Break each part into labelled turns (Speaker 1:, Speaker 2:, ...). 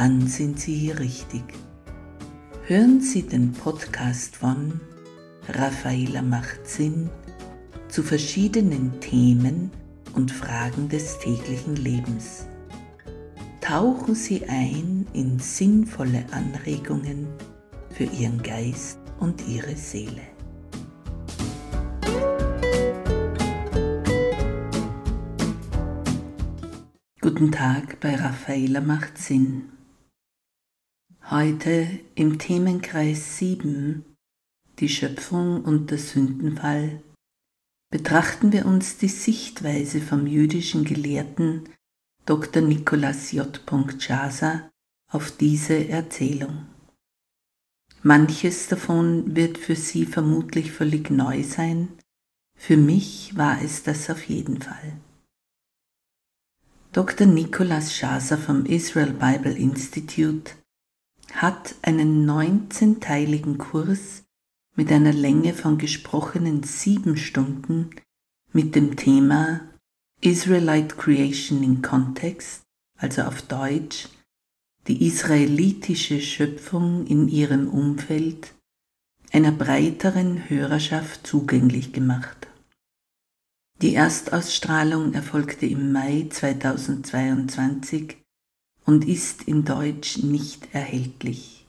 Speaker 1: dann sind Sie hier richtig. Hören Sie den Podcast von Raffaela macht Sinn zu verschiedenen Themen und Fragen des täglichen Lebens. Tauchen Sie ein in sinnvolle Anregungen für Ihren Geist und Ihre Seele. Guten Tag bei Raffaela macht Sinn. Heute im Themenkreis 7, die Schöpfung und der Sündenfall, betrachten wir uns die Sichtweise vom jüdischen Gelehrten Dr. Nikolaus J. Chasa auf diese Erzählung. Manches davon wird für Sie vermutlich völlig neu sein, für mich war es das auf jeden Fall. Dr. Nikolaus Chasa vom Israel Bible Institute hat einen 19-teiligen Kurs mit einer Länge von gesprochenen sieben Stunden mit dem Thema Israelite Creation in Context, also auf Deutsch, die israelitische Schöpfung in ihrem Umfeld, einer breiteren Hörerschaft zugänglich gemacht. Die Erstausstrahlung erfolgte im Mai 2022 und ist in Deutsch nicht erhältlich.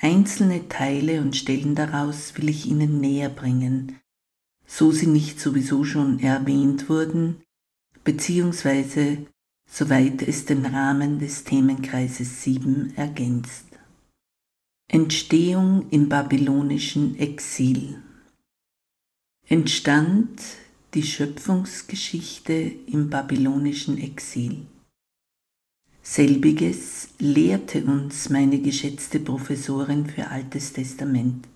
Speaker 1: Einzelne Teile und Stellen daraus will ich Ihnen näher bringen, so sie nicht sowieso schon erwähnt wurden, beziehungsweise soweit es den Rahmen des Themenkreises 7 ergänzt. Entstehung im babylonischen Exil Entstand die Schöpfungsgeschichte im babylonischen Exil. Selbiges lehrte uns meine geschätzte Professorin für Altes Testament.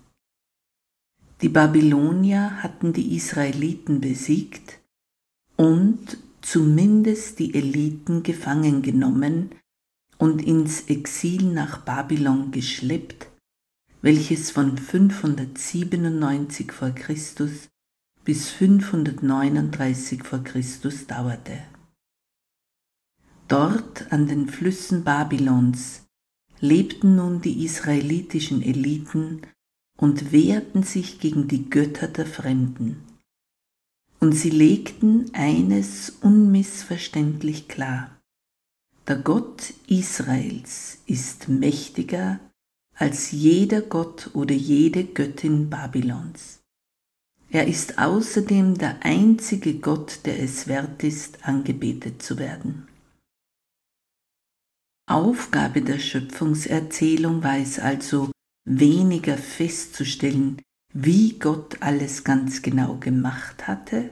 Speaker 1: Die Babylonier hatten die Israeliten besiegt und zumindest die Eliten gefangen genommen und ins Exil nach Babylon geschleppt, welches von 597 vor Christus bis 539 vor Christus dauerte. Dort an den Flüssen Babylons lebten nun die israelitischen Eliten und wehrten sich gegen die Götter der Fremden. Und sie legten eines unmissverständlich klar. Der Gott Israels ist mächtiger als jeder Gott oder jede Göttin Babylons. Er ist außerdem der einzige Gott, der es wert ist, angebetet zu werden. Aufgabe der Schöpfungserzählung war es also, weniger festzustellen, wie Gott alles ganz genau gemacht hatte,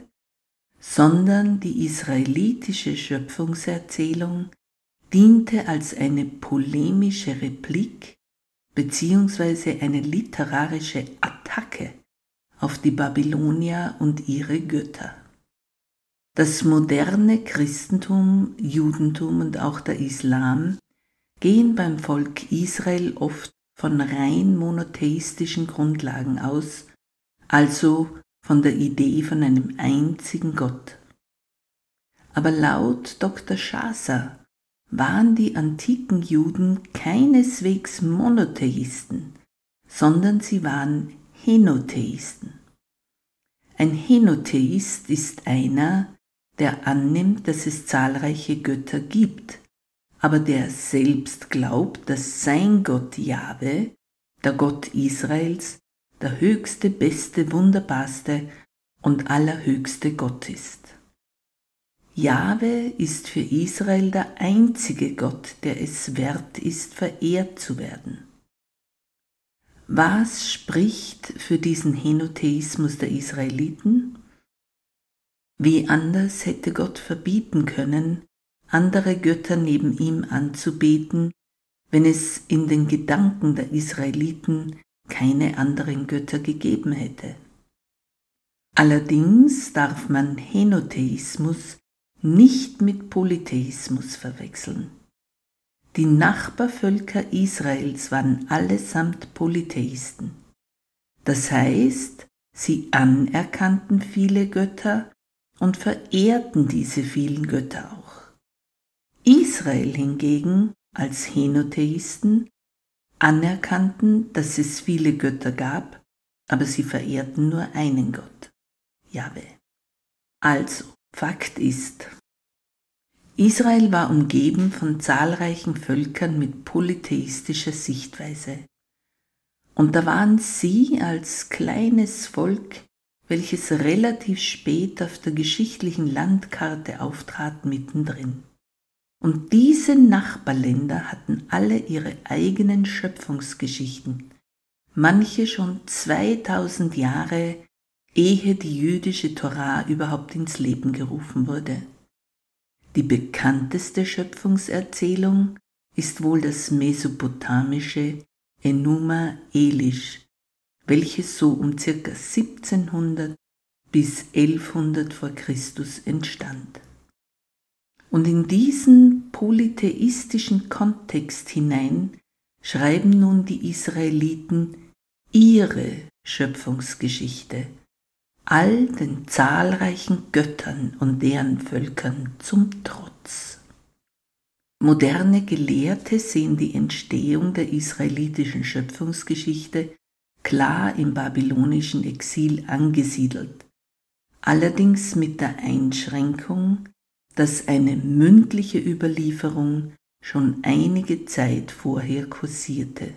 Speaker 1: sondern die israelitische Schöpfungserzählung diente als eine polemische Replik bzw. eine literarische Attacke auf die Babylonier und ihre Götter. Das moderne Christentum, Judentum und auch der Islam gehen beim Volk Israel oft von rein monotheistischen Grundlagen aus, also von der Idee von einem einzigen Gott. Aber laut Dr. Schasa waren die antiken Juden keineswegs Monotheisten, sondern sie waren Henotheisten. Ein Henotheist ist einer, der annimmt, dass es zahlreiche Götter gibt, aber der selbst glaubt, dass sein Gott Jahwe, der Gott Israels, der höchste, beste, wunderbarste und allerhöchste Gott ist. Jahwe ist für Israel der einzige Gott, der es wert ist, verehrt zu werden. Was spricht für diesen Henotheismus der Israeliten? Wie anders hätte Gott verbieten können, andere Götter neben ihm anzubeten, wenn es in den Gedanken der Israeliten keine anderen Götter gegeben hätte. Allerdings darf man Henotheismus nicht mit Polytheismus verwechseln. Die Nachbarvölker Israels waren allesamt Polytheisten. Das heißt, sie anerkannten viele Götter und verehrten diese vielen Götter auch. Israel hingegen als Henotheisten anerkannten, dass es viele Götter gab, aber sie verehrten nur einen Gott, Jahwe. Also, Fakt ist, Israel war umgeben von zahlreichen Völkern mit polytheistischer Sichtweise. Und da waren sie als kleines Volk, welches relativ spät auf der geschichtlichen Landkarte auftrat, mittendrin. Und diese Nachbarländer hatten alle ihre eigenen Schöpfungsgeschichten, manche schon 2000 Jahre ehe die jüdische Torah überhaupt ins Leben gerufen wurde. Die bekannteste Schöpfungserzählung ist wohl das mesopotamische Enuma Elish, welches so um ca. 1700 bis 1100 vor Christus entstand. Und in diesen polytheistischen Kontext hinein schreiben nun die Israeliten ihre Schöpfungsgeschichte, all den zahlreichen Göttern und deren Völkern zum Trotz. Moderne Gelehrte sehen die Entstehung der israelitischen Schöpfungsgeschichte klar im babylonischen Exil angesiedelt, allerdings mit der Einschränkung, dass eine mündliche Überlieferung schon einige Zeit vorher kursierte.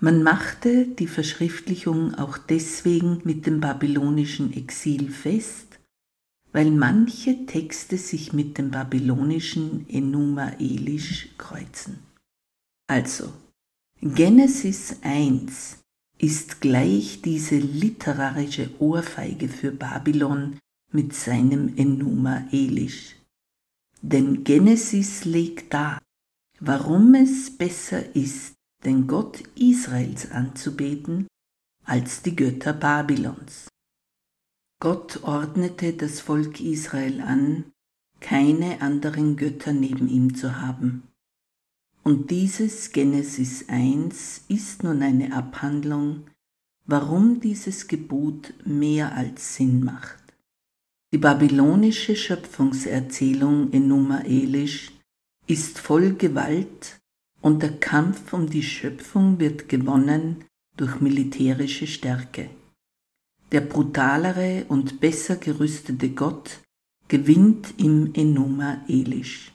Speaker 1: Man machte die Verschriftlichung auch deswegen mit dem babylonischen Exil fest, weil manche Texte sich mit dem babylonischen Enuma Elish kreuzen. Also, Genesis 1 ist gleich diese literarische Ohrfeige für Babylon mit seinem Enuma Elish. Denn Genesis legt dar, warum es besser ist, den Gott Israels anzubeten, als die Götter Babylons. Gott ordnete das Volk Israel an, keine anderen Götter neben ihm zu haben. Und dieses Genesis 1 ist nun eine Abhandlung, warum dieses Gebot mehr als Sinn macht. Die babylonische Schöpfungserzählung Enuma Elish ist voll Gewalt und der Kampf um die Schöpfung wird gewonnen durch militärische Stärke. Der brutalere und besser gerüstete Gott gewinnt im Enuma Elish.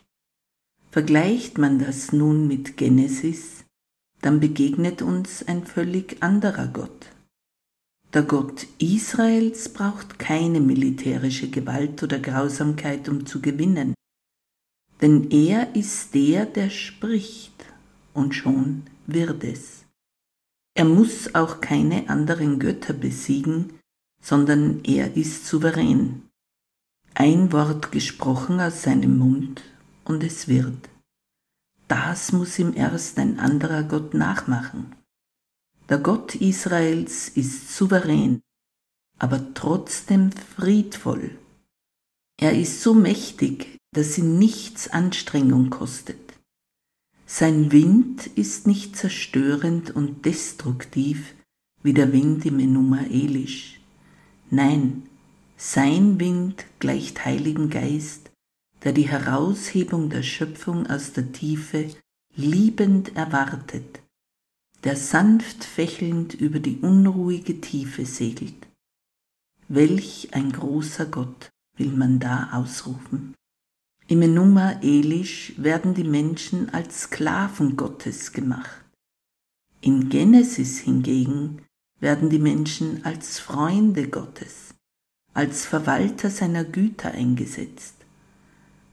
Speaker 1: Vergleicht man das nun mit Genesis, dann begegnet uns ein völlig anderer Gott. Der Gott Israels braucht keine militärische Gewalt oder Grausamkeit, um zu gewinnen, denn er ist der, der spricht, und schon wird es. Er muss auch keine anderen Götter besiegen, sondern er ist souverän. Ein Wort gesprochen aus seinem Mund und es wird. Das muss ihm erst ein anderer Gott nachmachen. Der Gott Israels ist souverän, aber trotzdem friedvoll. Er ist so mächtig, dass ihn nichts Anstrengung kostet. Sein Wind ist nicht zerstörend und destruktiv wie der Wind im Enuma Elish. Nein, sein Wind gleicht Heiligen Geist, der die Heraushebung der Schöpfung aus der Tiefe liebend erwartet der sanft fächelnd über die unruhige Tiefe segelt. Welch ein großer Gott will man da ausrufen. Im Enuma Elish werden die Menschen als Sklaven Gottes gemacht. In Genesis hingegen werden die Menschen als Freunde Gottes, als Verwalter seiner Güter eingesetzt.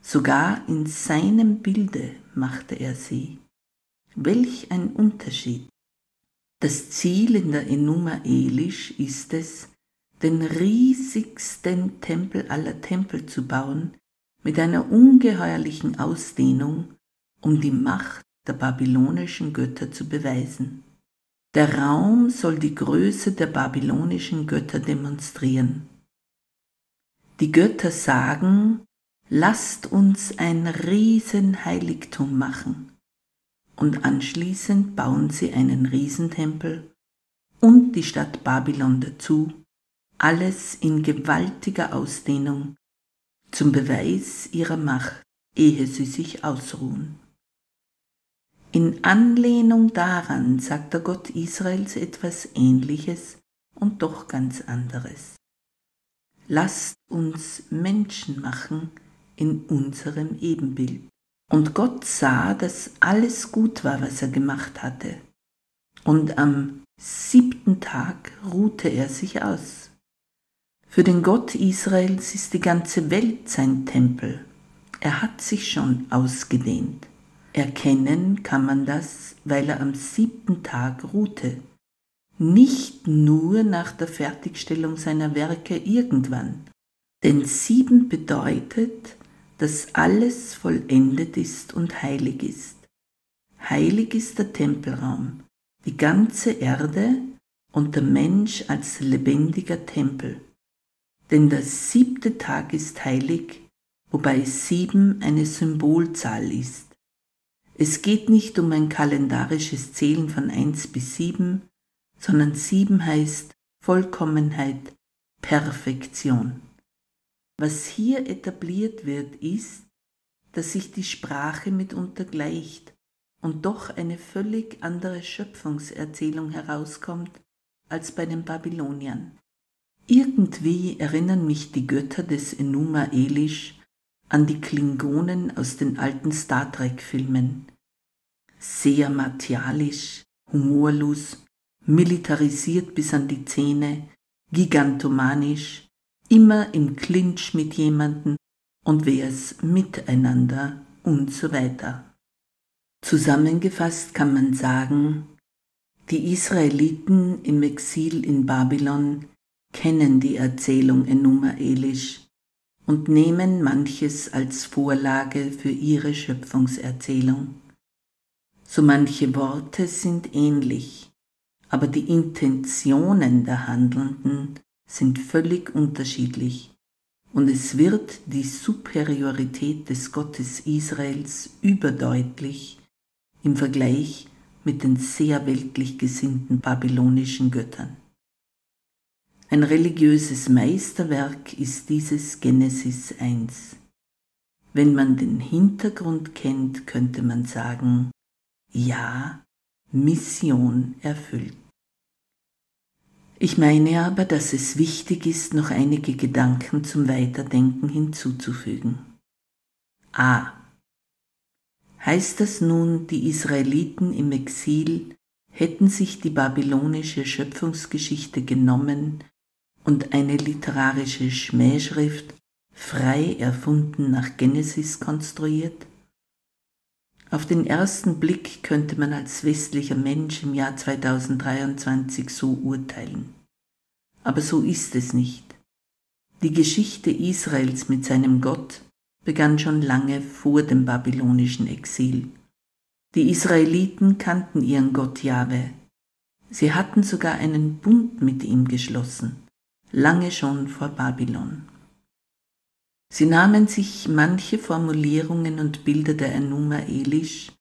Speaker 1: Sogar in seinem Bilde machte er sie. Welch ein Unterschied das Ziel in der Enuma Elish ist es, den riesigsten Tempel aller Tempel zu bauen, mit einer ungeheuerlichen Ausdehnung, um die Macht der babylonischen Götter zu beweisen. Der Raum soll die Größe der babylonischen Götter demonstrieren. Die Götter sagen, lasst uns ein Riesenheiligtum machen. Und anschließend bauen sie einen Riesentempel und die Stadt Babylon dazu, alles in gewaltiger Ausdehnung zum Beweis ihrer Macht, ehe sie sich ausruhen. In Anlehnung daran sagt der Gott Israels etwas Ähnliches und doch ganz anderes. Lasst uns Menschen machen in unserem Ebenbild. Und Gott sah, dass alles gut war, was er gemacht hatte. Und am siebten Tag ruhte er sich aus. Für den Gott Israels ist die ganze Welt sein Tempel. Er hat sich schon ausgedehnt. Erkennen kann man das, weil er am siebten Tag ruhte, nicht nur nach der Fertigstellung seiner Werke irgendwann. Denn sieben bedeutet, dass alles vollendet ist und heilig ist. Heilig ist der Tempelraum, die ganze Erde und der Mensch als lebendiger Tempel. Denn der siebte Tag ist heilig, wobei sieben eine Symbolzahl ist. Es geht nicht um ein kalendarisches Zählen von 1 bis 7, sondern 7 heißt Vollkommenheit, Perfektion. Was hier etabliert wird, ist, dass sich die Sprache mitunter gleicht und doch eine völlig andere Schöpfungserzählung herauskommt als bei den Babyloniern. Irgendwie erinnern mich die Götter des Enuma Elish an die Klingonen aus den alten Star Trek-Filmen. Sehr martialisch, humorlos, militarisiert bis an die Zähne, gigantomanisch, immer im Clinch mit jemandem und wär's miteinander und so weiter. Zusammengefasst kann man sagen, die Israeliten im Exil in Babylon kennen die Erzählung Enuma Elish und nehmen manches als Vorlage für ihre Schöpfungserzählung. So manche Worte sind ähnlich, aber die Intentionen der Handelnden sind völlig unterschiedlich und es wird die Superiorität des Gottes Israels überdeutlich im Vergleich mit den sehr weltlich gesinnten babylonischen Göttern. Ein religiöses Meisterwerk ist dieses Genesis 1. Wenn man den Hintergrund kennt, könnte man sagen, ja, Mission erfüllt. Ich meine aber, dass es wichtig ist, noch einige Gedanken zum Weiterdenken hinzuzufügen. A. Heißt das nun, die Israeliten im Exil hätten sich die babylonische Schöpfungsgeschichte genommen und eine literarische Schmähschrift frei erfunden nach Genesis konstruiert? Auf den ersten Blick könnte man als westlicher Mensch im Jahr 2023 so urteilen. Aber so ist es nicht. Die Geschichte Israels mit seinem Gott begann schon lange vor dem babylonischen Exil. Die Israeliten kannten ihren Gott Jahwe. Sie hatten sogar einen Bund mit ihm geschlossen lange schon vor Babylon. Sie nahmen sich manche Formulierungen und Bilder der Enuma Elish,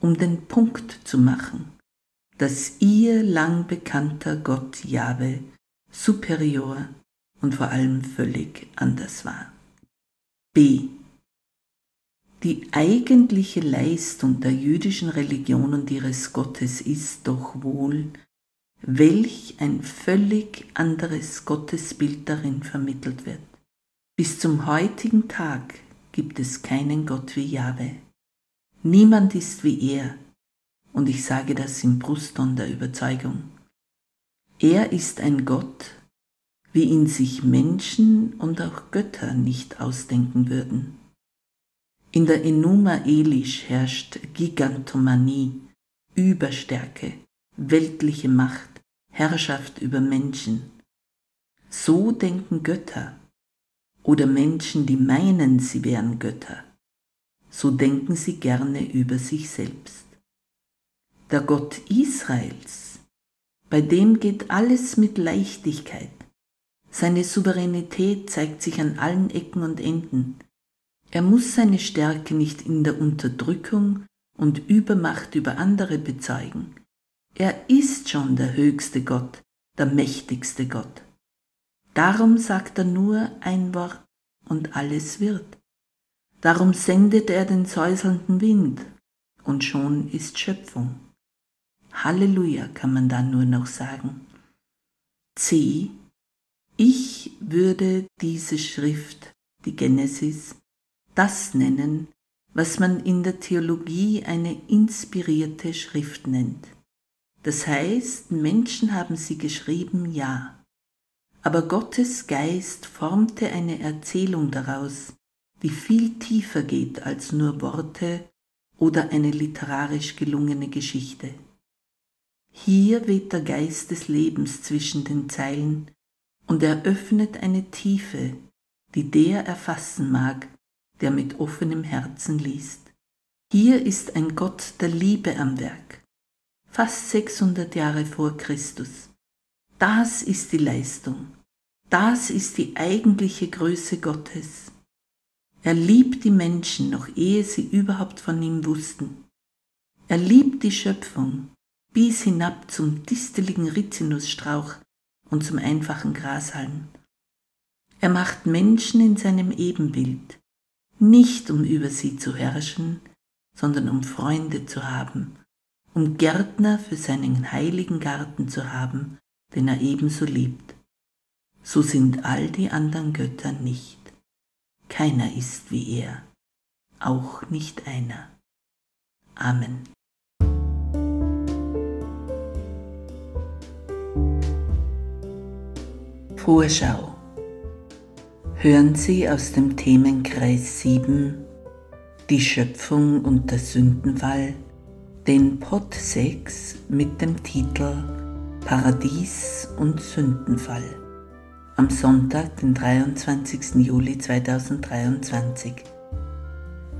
Speaker 1: um den Punkt zu machen, dass ihr lang bekannter Gott Jahwe superior und vor allem völlig anders war. B. Die eigentliche Leistung der jüdischen Religion und ihres Gottes ist doch wohl, welch ein völlig anderes Gottesbild darin vermittelt wird. Bis zum heutigen Tag gibt es keinen Gott wie Jahwe. Niemand ist wie er, und ich sage das im Brustton der Überzeugung. Er ist ein Gott, wie ihn sich Menschen und auch Götter nicht ausdenken würden. In der Enuma Elish herrscht Gigantomanie, Überstärke, weltliche Macht, Herrschaft über Menschen. So denken Götter oder Menschen, die meinen, sie wären Götter. So denken sie gerne über sich selbst. der Gott Israels, bei dem geht alles mit Leichtigkeit. Seine Souveränität zeigt sich an allen Ecken und Enden. Er muss seine Stärke nicht in der Unterdrückung und Übermacht über andere bezeugen. Er ist schon der höchste Gott, der mächtigste Gott. Darum sagt er nur ein Wort und alles wird. Darum sendet er den säuselnden Wind und schon ist Schöpfung. Halleluja kann man dann nur noch sagen. C. Ich würde diese Schrift, die Genesis, das nennen, was man in der Theologie eine inspirierte Schrift nennt. Das heißt, Menschen haben sie geschrieben, ja. Aber Gottes Geist formte eine Erzählung daraus, die viel tiefer geht als nur Worte oder eine literarisch gelungene Geschichte. Hier weht der Geist des Lebens zwischen den Zeilen und eröffnet eine Tiefe, die der erfassen mag, der mit offenem Herzen liest. Hier ist ein Gott der Liebe am Werk, fast 600 Jahre vor Christus. Das ist die Leistung, das ist die eigentliche Größe Gottes. Er liebt die Menschen, noch ehe sie überhaupt von ihm wussten. Er liebt die Schöpfung bis hinab zum disteligen Rizinusstrauch und zum einfachen Grashalm. Er macht Menschen in seinem Ebenbild, nicht um über sie zu herrschen, sondern um Freunde zu haben, um Gärtner für seinen heiligen Garten zu haben, den er ebenso liebt. So sind all die anderen Götter nicht. Keiner ist wie er, auch nicht einer. Amen. Vorschau. Hören Sie aus dem Themenkreis 7 Die Schöpfung und der Sündenfall den Pod 6 mit dem Titel Paradies und Sündenfall am Sonntag, den 23. Juli 2023.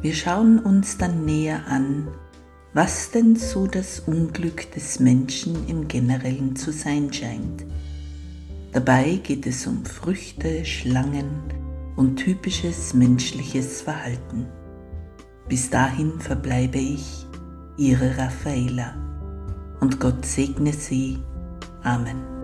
Speaker 1: Wir schauen uns dann näher an, was denn so das Unglück des Menschen im Generellen zu sein scheint Dabei geht es um Früchte, Schlangen und typisches menschliches Verhalten. Bis dahin verbleibe ich, Ihre Raffaela, und Gott segne Sie. Amen.